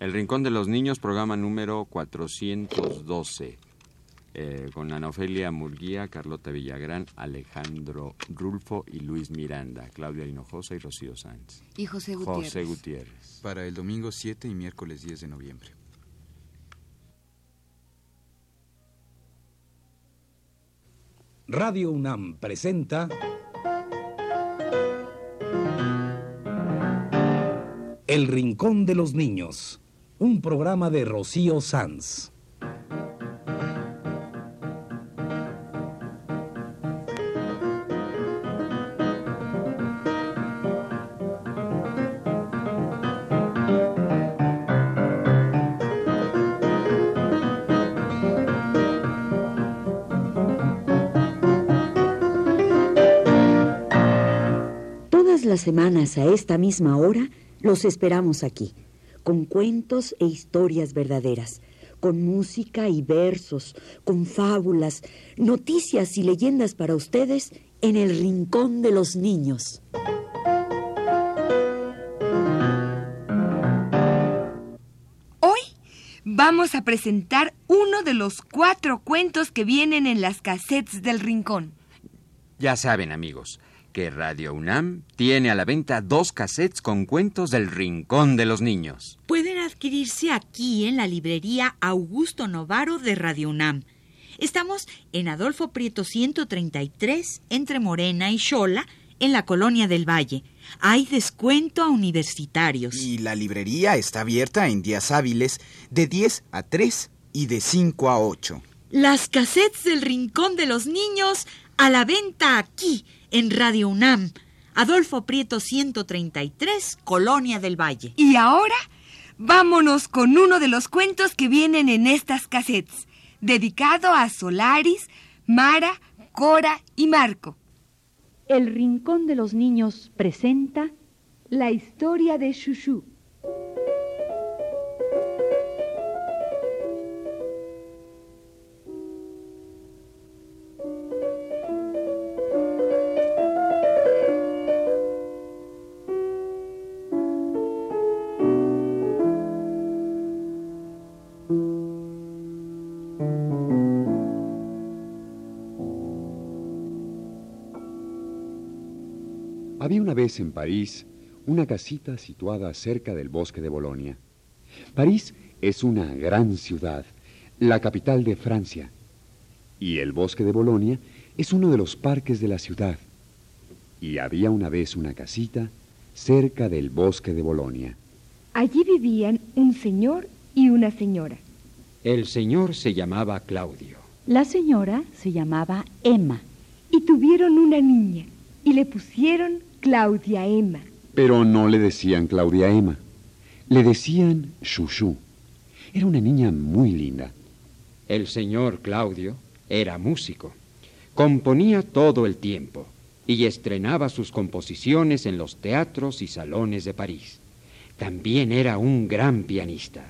El Rincón de los Niños, programa número 412. Eh, con Ana Ofelia Murguía, Carlota Villagrán, Alejandro Rulfo y Luis Miranda, Claudia Hinojosa y Rocío Sánchez. Y José Gutiérrez. José Gutiérrez. Para el domingo 7 y miércoles 10 de noviembre. Radio UNAM presenta El Rincón de los Niños, un programa de Rocío Sanz. Todas las semanas a esta misma hora los esperamos aquí, con cuentos e historias verdaderas, con música y versos, con fábulas, noticias y leyendas para ustedes en el Rincón de los Niños. Hoy vamos a presentar uno de los cuatro cuentos que vienen en las cassettes del Rincón. Ya saben, amigos, que Radio UNAM tiene a la venta dos cassettes con cuentos del Rincón de los Niños. Pueden adquirirse aquí en la librería Augusto Novaro de Radio UNAM. Estamos en Adolfo Prieto 133, entre Morena y Xola, en la colonia del Valle. Hay descuento a universitarios. Y la librería está abierta en días hábiles de 10 a 3 y de 5 a 8. Las cassettes del Rincón de los Niños a la venta aquí en Radio UNAM. Adolfo Prieto 133, Colonia del Valle. Y ahora, vámonos con uno de los cuentos que vienen en estas cassettes, dedicado a Solaris, Mara, Cora y Marco. El Rincón de los Niños presenta la historia de Shushu. Una vez en París una casita situada cerca del bosque de Bolonia. París es una gran ciudad, la capital de Francia, y el bosque de Bolonia es uno de los parques de la ciudad. Y había una vez una casita cerca del bosque de Bolonia. Allí vivían un señor y una señora. El señor se llamaba Claudio. La señora se llamaba Emma y tuvieron una niña y le pusieron Claudia Emma. Pero no le decían Claudia Emma, le decían Shushu. Era una niña muy linda. El señor Claudio era músico. Componía todo el tiempo y estrenaba sus composiciones en los teatros y salones de París. También era un gran pianista.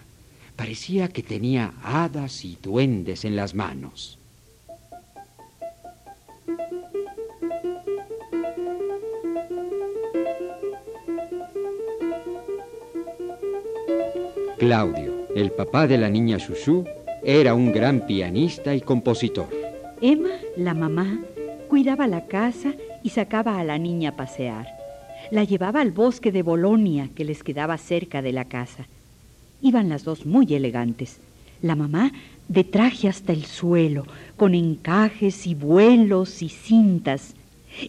Parecía que tenía hadas y duendes en las manos. Claudio, el papá de la niña Shushu, era un gran pianista y compositor. Emma, la mamá, cuidaba la casa y sacaba a la niña a pasear. La llevaba al bosque de Bolonia, que les quedaba cerca de la casa. Iban las dos muy elegantes. La mamá de traje hasta el suelo, con encajes y vuelos y cintas.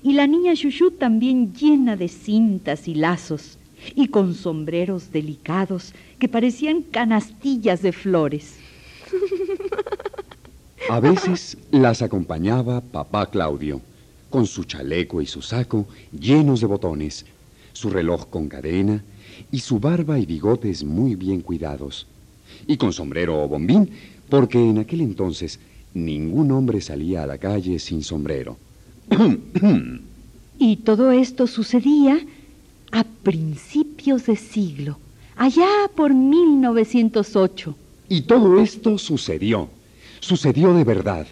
Y la niña Shushu también llena de cintas y lazos, y con sombreros delicados que parecían canastillas de flores. A veces las acompañaba papá Claudio, con su chaleco y su saco llenos de botones, su reloj con cadena y su barba y bigotes muy bien cuidados, y con sombrero o bombín, porque en aquel entonces ningún hombre salía a la calle sin sombrero. y todo esto sucedía a principios de siglo, allá por 1908. Y todo esto sucedió, sucedió de verdad.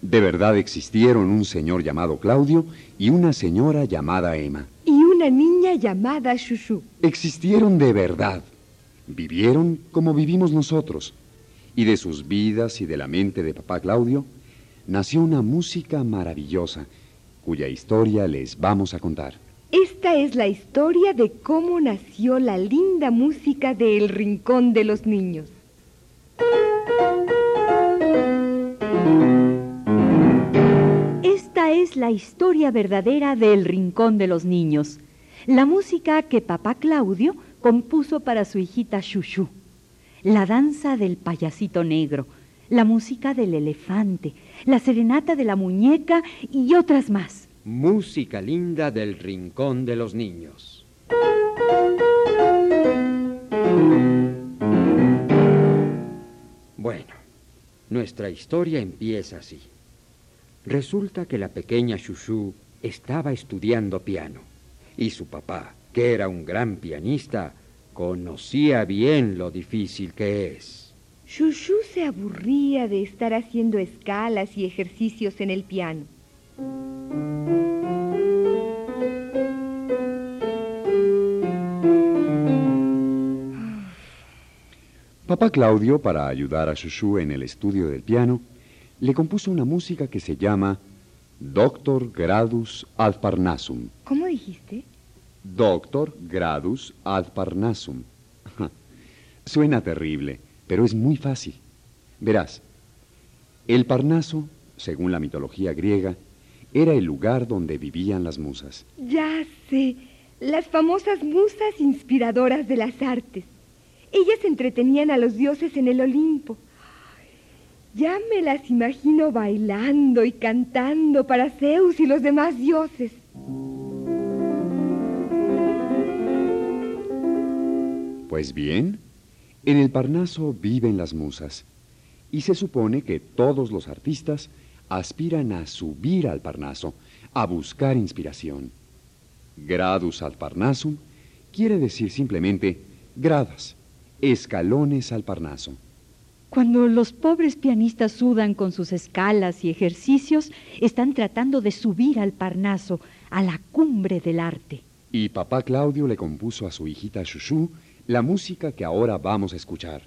De verdad existieron un señor llamado Claudio y una señora llamada Emma. Y una niña llamada Shushu. Existieron de verdad. Vivieron como vivimos nosotros, y de sus vidas y de la mente de papá Claudio nació una música maravillosa, cuya historia les vamos a contar. Esta es la historia de cómo nació la linda música de El Rincón de los Niños. Esta es la historia verdadera de El Rincón de los Niños, la música que papá Claudio compuso para su hijita Shushu, la danza del payasito negro, la música del elefante, la serenata de la muñeca y otras más. Música linda del rincón de los niños. Bueno, nuestra historia empieza así. Resulta que la pequeña Shushu estaba estudiando piano y su papá, que era un gran pianista, conocía bien lo difícil que es. Shushu se aburría de estar haciendo escalas y ejercicios en el piano. Papá Claudio, para ayudar a Shushu en el estudio del piano, le compuso una música que se llama Doctor Gradus ad Parnassum. ¿Cómo dijiste? Doctor Gradus ad Parnassum. Suena terrible, pero es muy fácil. Verás, el Parnaso, según la mitología griega, era el lugar donde vivían las musas. Ya sé, las famosas musas inspiradoras de las artes. Ellas entretenían a los dioses en el Olimpo. Ya me las imagino bailando y cantando para Zeus y los demás dioses. Pues bien, en el Parnaso viven las musas y se supone que todos los artistas aspiran a subir al Parnaso, a buscar inspiración. Gradus al Parnasum quiere decir simplemente gradas, escalones al Parnaso. Cuando los pobres pianistas sudan con sus escalas y ejercicios, están tratando de subir al Parnaso, a la cumbre del arte. Y papá Claudio le compuso a su hijita Shushu la música que ahora vamos a escuchar.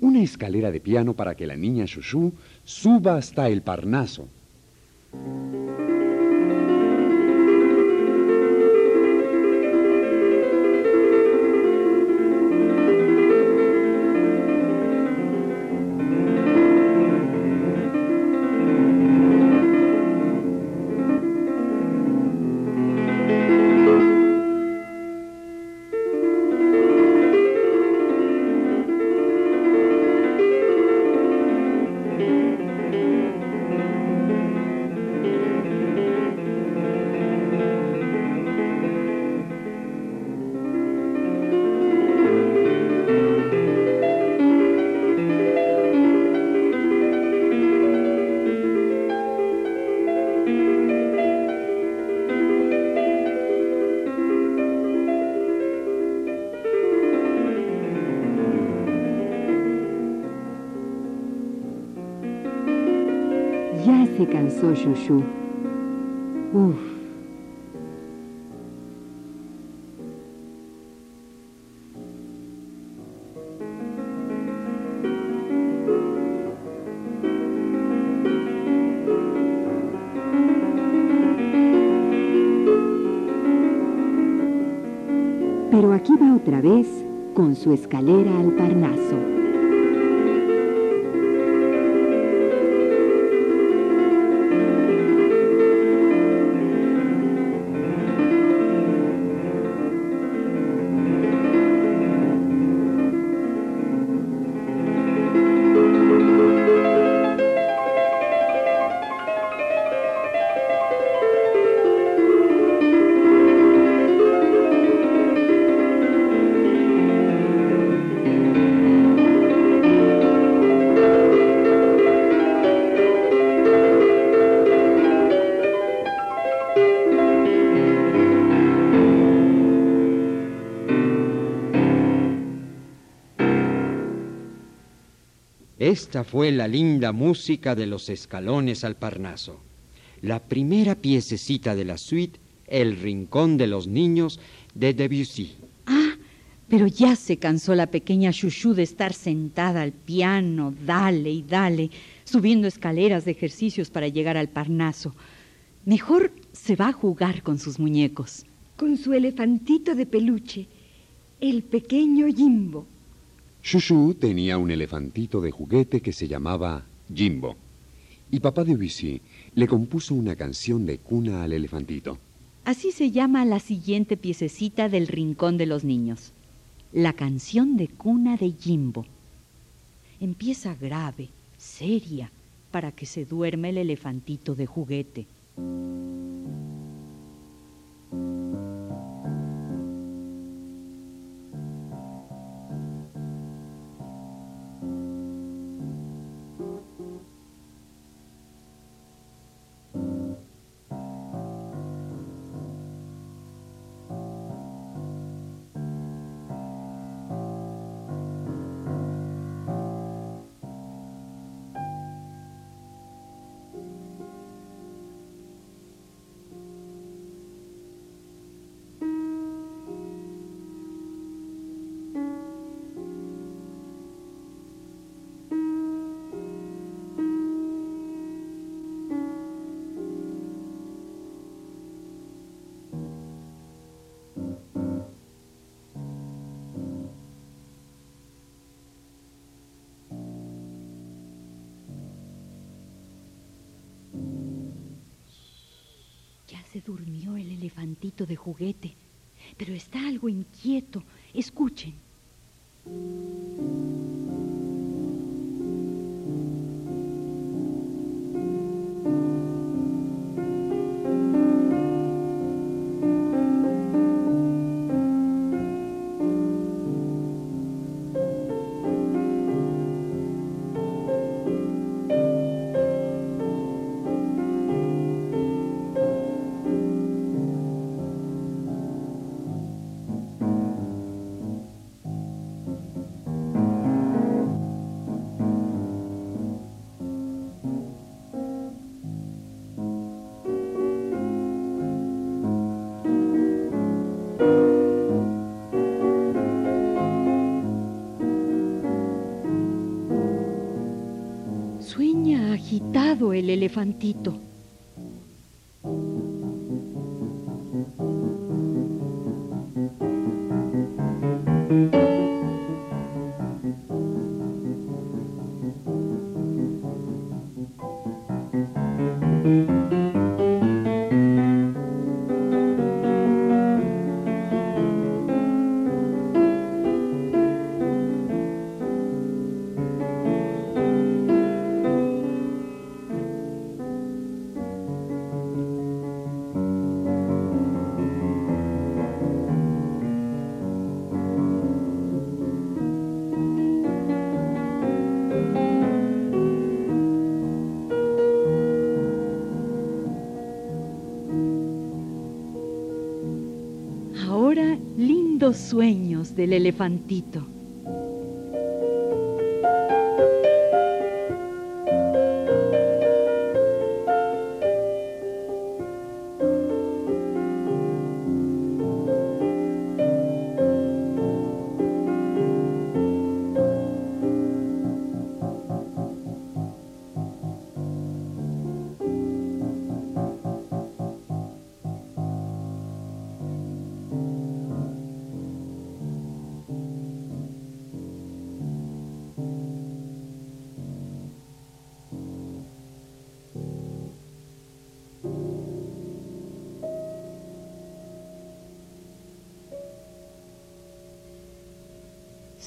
Una escalera de piano para que la niña Shushu suba hasta el Parnaso. Se cansó Shushu. Uf. Pero aquí va otra vez con su escalera al Parnaso. Esta fue la linda música de los escalones al Parnaso, la primera piececita de la suite El Rincón de los Niños de Debussy. Ah, Pero ya se cansó la pequeña Shushu de estar sentada al piano, dale y dale, subiendo escaleras de ejercicios para llegar al Parnaso. Mejor se va a jugar con sus muñecos. Con su elefantito de peluche, el pequeño Jimbo. Shushu tenía un elefantito de juguete que se llamaba Jimbo. Y papá de Debussy le compuso una canción de cuna al elefantito. Así se llama la siguiente piececita del Rincón de los Niños. La canción de cuna de Jimbo. Empieza grave, seria, para que se duerme el elefantito de juguete. Se durmió el elefantito de juguete, pero está algo inquieto. Escuchen. Elefantito. Lindos sueños del elefantito.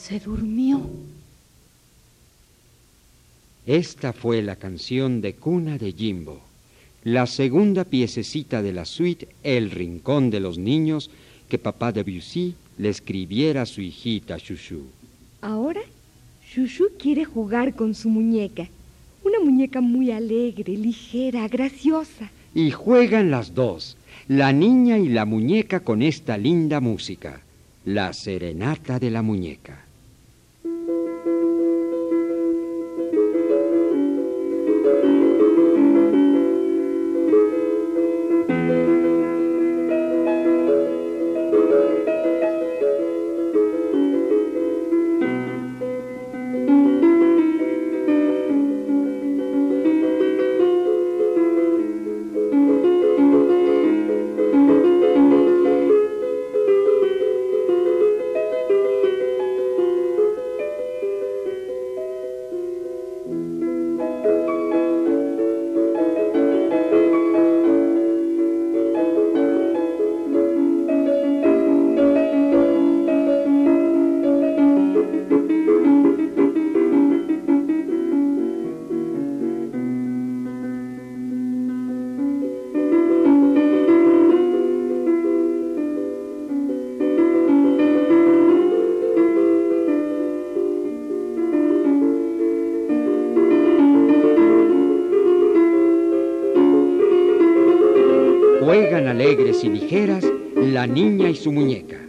Se durmió. Esta fue la canción de cuna de Jimbo, la segunda piececita de la suite El Rincón de los Niños que papá Debussy le escribiera a su hijita Shushu. Ahora, Shushu quiere jugar con su muñeca. Una muñeca muy alegre, ligera, graciosa. Y juegan las dos, la niña y la muñeca con esta linda música, la serenata de la muñeca. La niña y su muñeca.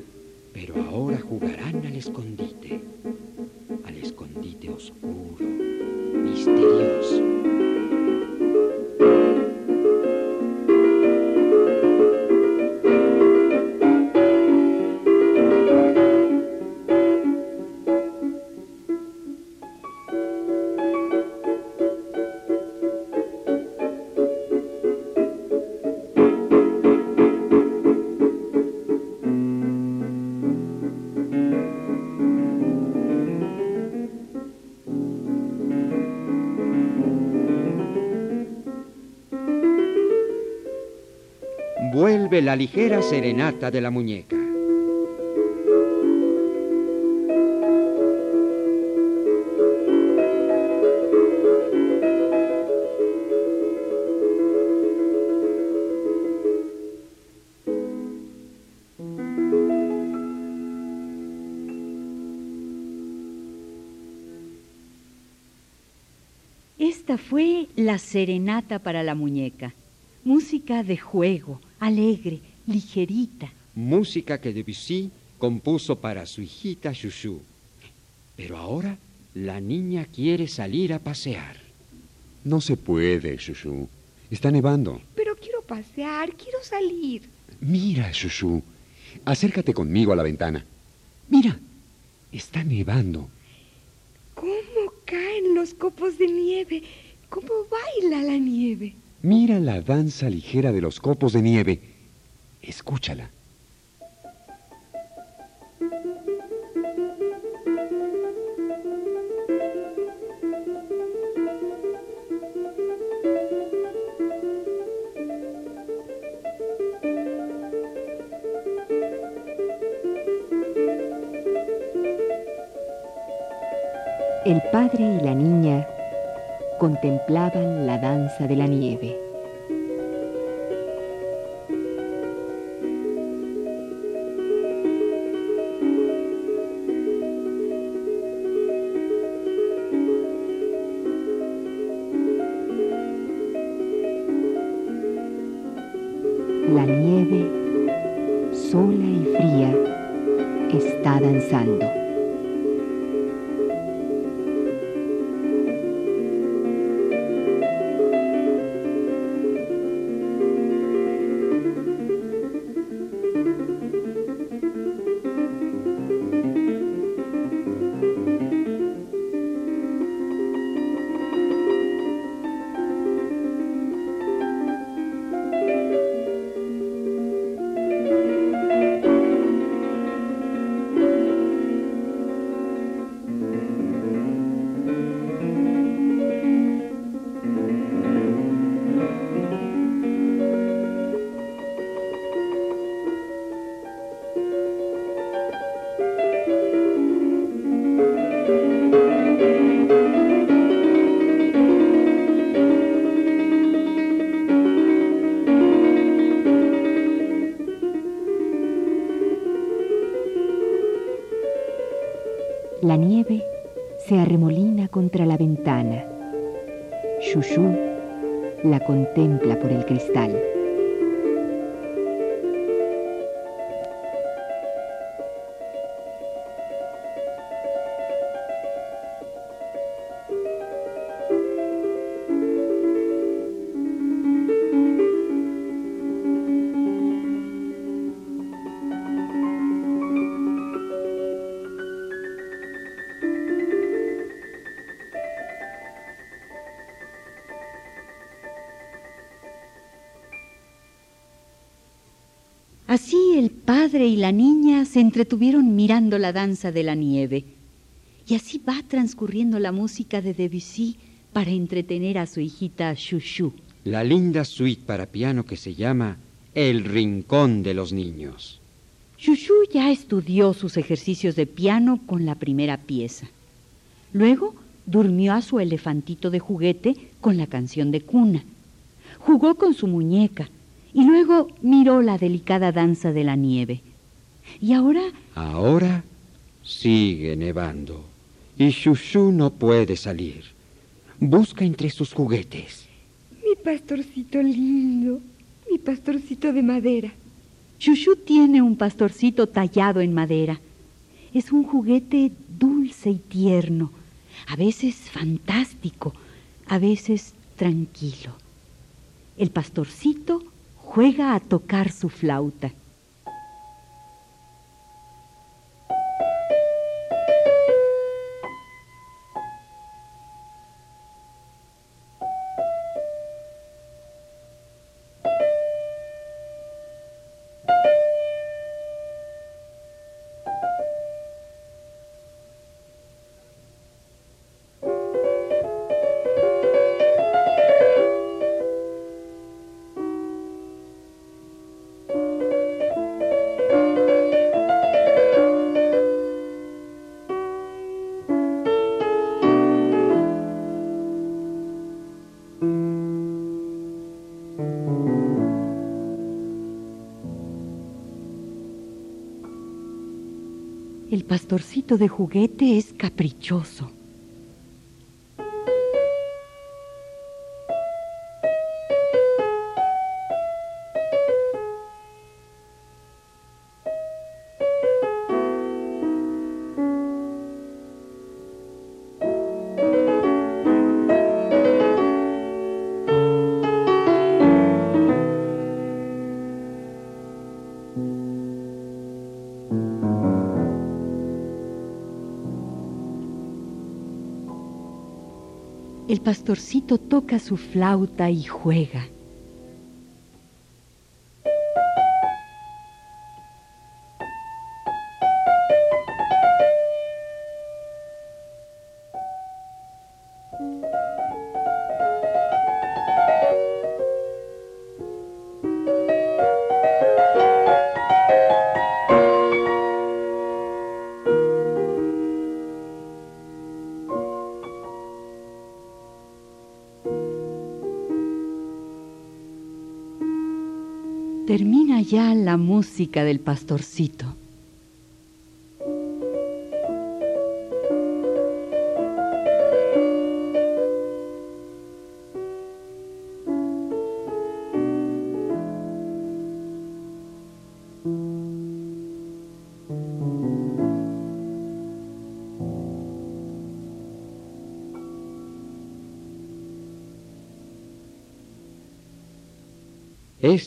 La ligera serenata de la muñeca. Esta fue la serenata para la muñeca. Música de juego, alegre, ligerita. Música que Debussy compuso para su hijita Chouchou. Pero ahora la niña quiere salir a pasear. No se puede, Chouchou. Está nevando. Pero quiero pasear, quiero salir. Mira, Chouchou. Acércate conmigo a la ventana. Mira, está nevando. ¿Cómo caen los copos de nieve? ¿Cómo baila la nieve? Mira la danza ligera de los copos de nieve. Escúchala. El padre y la niña contemplaban la danza de la nieve. El padre y la niña se entretuvieron mirando la danza de la nieve. Y así va transcurriendo la música de Debussy para entretener a su hijita Chouchou. La linda suite para piano que se llama El Rincón de los Niños. Chouchou ya estudió sus ejercicios de piano con la primera pieza. Luego durmió a su elefantito de juguete con la canción de cuna. Jugó con su muñeca y luego miró la delicada danza de la nieve. Y ahora Ahora sigue nevando y Chouchou no puede salir. Busca entre sus juguetes. Mi pastorcito lindo, mi pastorcito de madera. Shushu tiene un pastorcito tallado en madera. Es un juguete dulce y tierno, a veces fantástico, a veces tranquilo. El pastorcito juega a tocar su flauta. El pastorcito de juguete es caprichoso. Pastorcito toca su flauta y juega. Ya la música del pastorcito.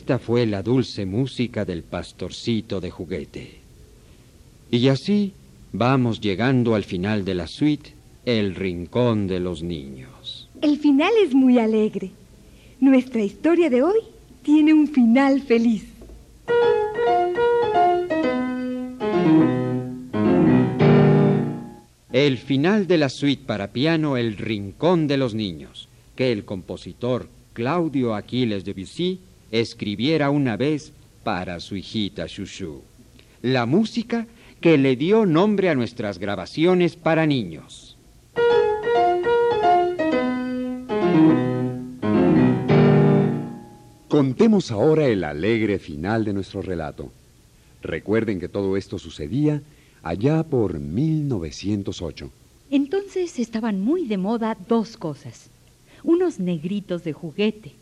Esta fue la dulce música del pastorcito de juguete. Y así vamos llegando al final de la suite, El Rincón de los Niños. El final es muy alegre. Nuestra historia de hoy tiene un final feliz. El final de la suite para piano El Rincón de los Niños, que el compositor Claudio Aquiles de Debussy escribiera una vez para su hijita Shushu. La música que le dio nombre a nuestras grabaciones para niños. Contemos ahora el alegre final de nuestro relato. Recuerden que todo esto sucedía allá por 1908. Entonces estaban muy de moda dos cosas. Unos negritos de juguete.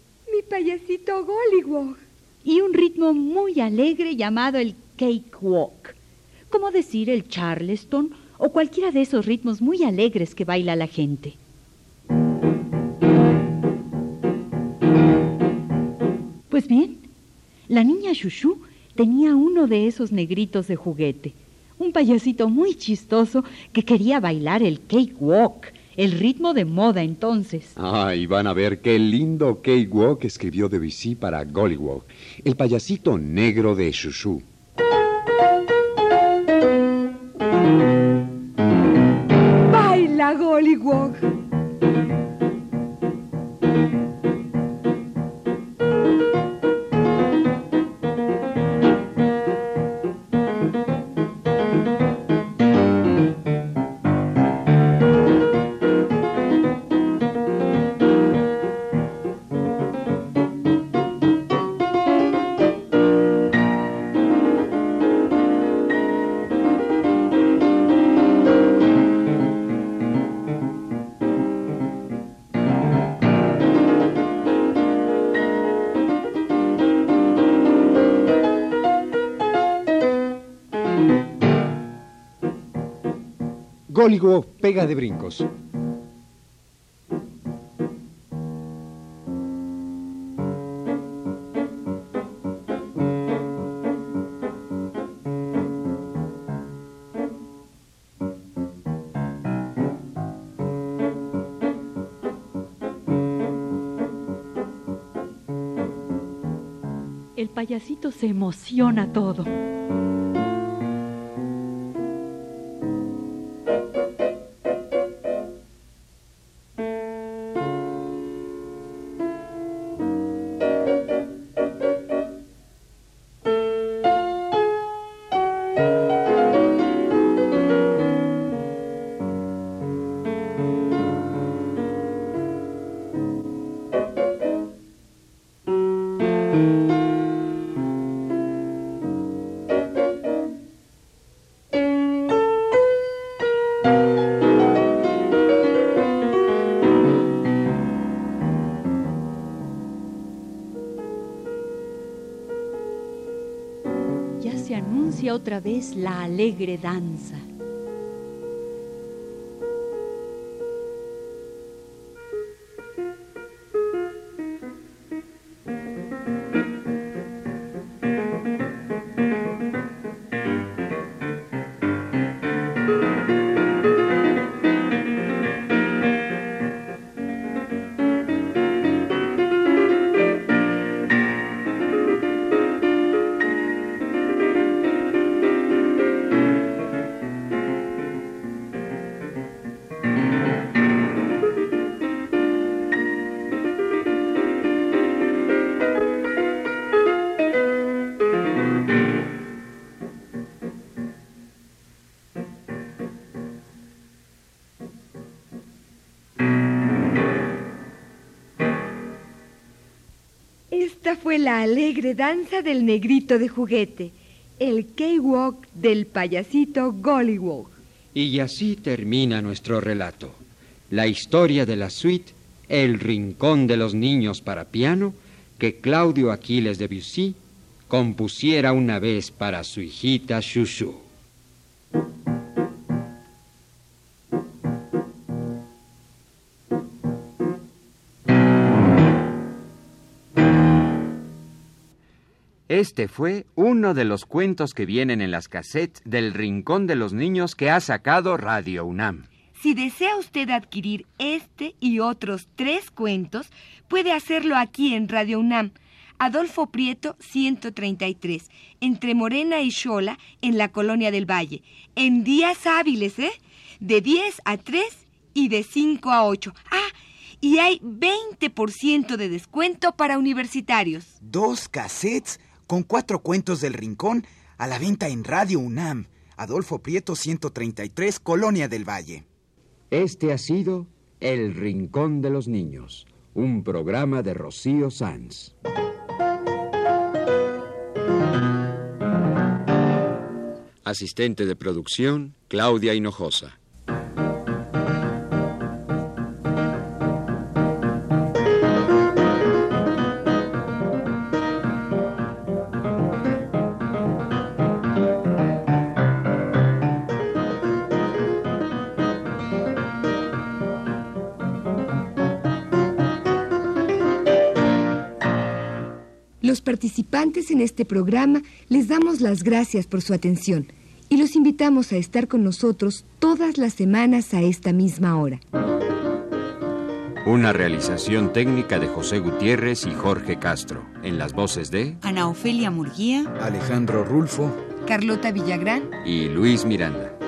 Payasito Gollywog. Y un ritmo muy alegre llamado el cakewalk. Como decir el charleston o cualquiera de esos ritmos muy alegres que baila la gente. Pues bien, la niña Shushu tenía uno de esos negritos de juguete, un payasito muy chistoso que quería bailar el cakewalk, el ritmo de moda entonces. Ah, y van a ver qué lindo cakewalk escribió Debussy para Gollywog, el payasito negro de Shushu. ¡Baila, Gollywog! Góligo pega de brincos. El payasito se emociona todo. Otra vez la alegre danza. Alegre danza del negrito de juguete, el K-Walk del payasito Gollywog. Y así termina nuestro relato. La historia de la suite El Rincón de los Niños para piano que Claudio Aquiles de Debussy compusiera una vez para su hijita Shushu. Este fue uno de los cuentos que vienen en las cassettes del Rincón de los Niños que ha sacado Radio UNAM. Si desea usted adquirir este y otros tres cuentos, puede hacerlo aquí en Radio UNAM. Adolfo Prieto, 133, entre Morena y Xola, en la Colonia del Valle. En días hábiles, ¿eh? De 10 a 3 y de 5 a 8. Ah, y hay 20% de descuento para universitarios. Dos cassettes con cuatro cuentos del Rincón a la venta en Radio UNAM. Adolfo Prieto, 133, Colonia del Valle. Este ha sido El Rincón de los Niños, un programa de Rocío Sanz. Asistente de producción, Claudia Hinojosa. Participantes en este programa les damos las gracias por su atención y los invitamos a estar con nosotros todas las semanas a esta misma hora. Una realización técnica de José Gutiérrez y Jorge Castro, en las voces de Ana Ofelia Murguía, Alejandro Rulfo, Carlota Villagrán y Luis Miranda.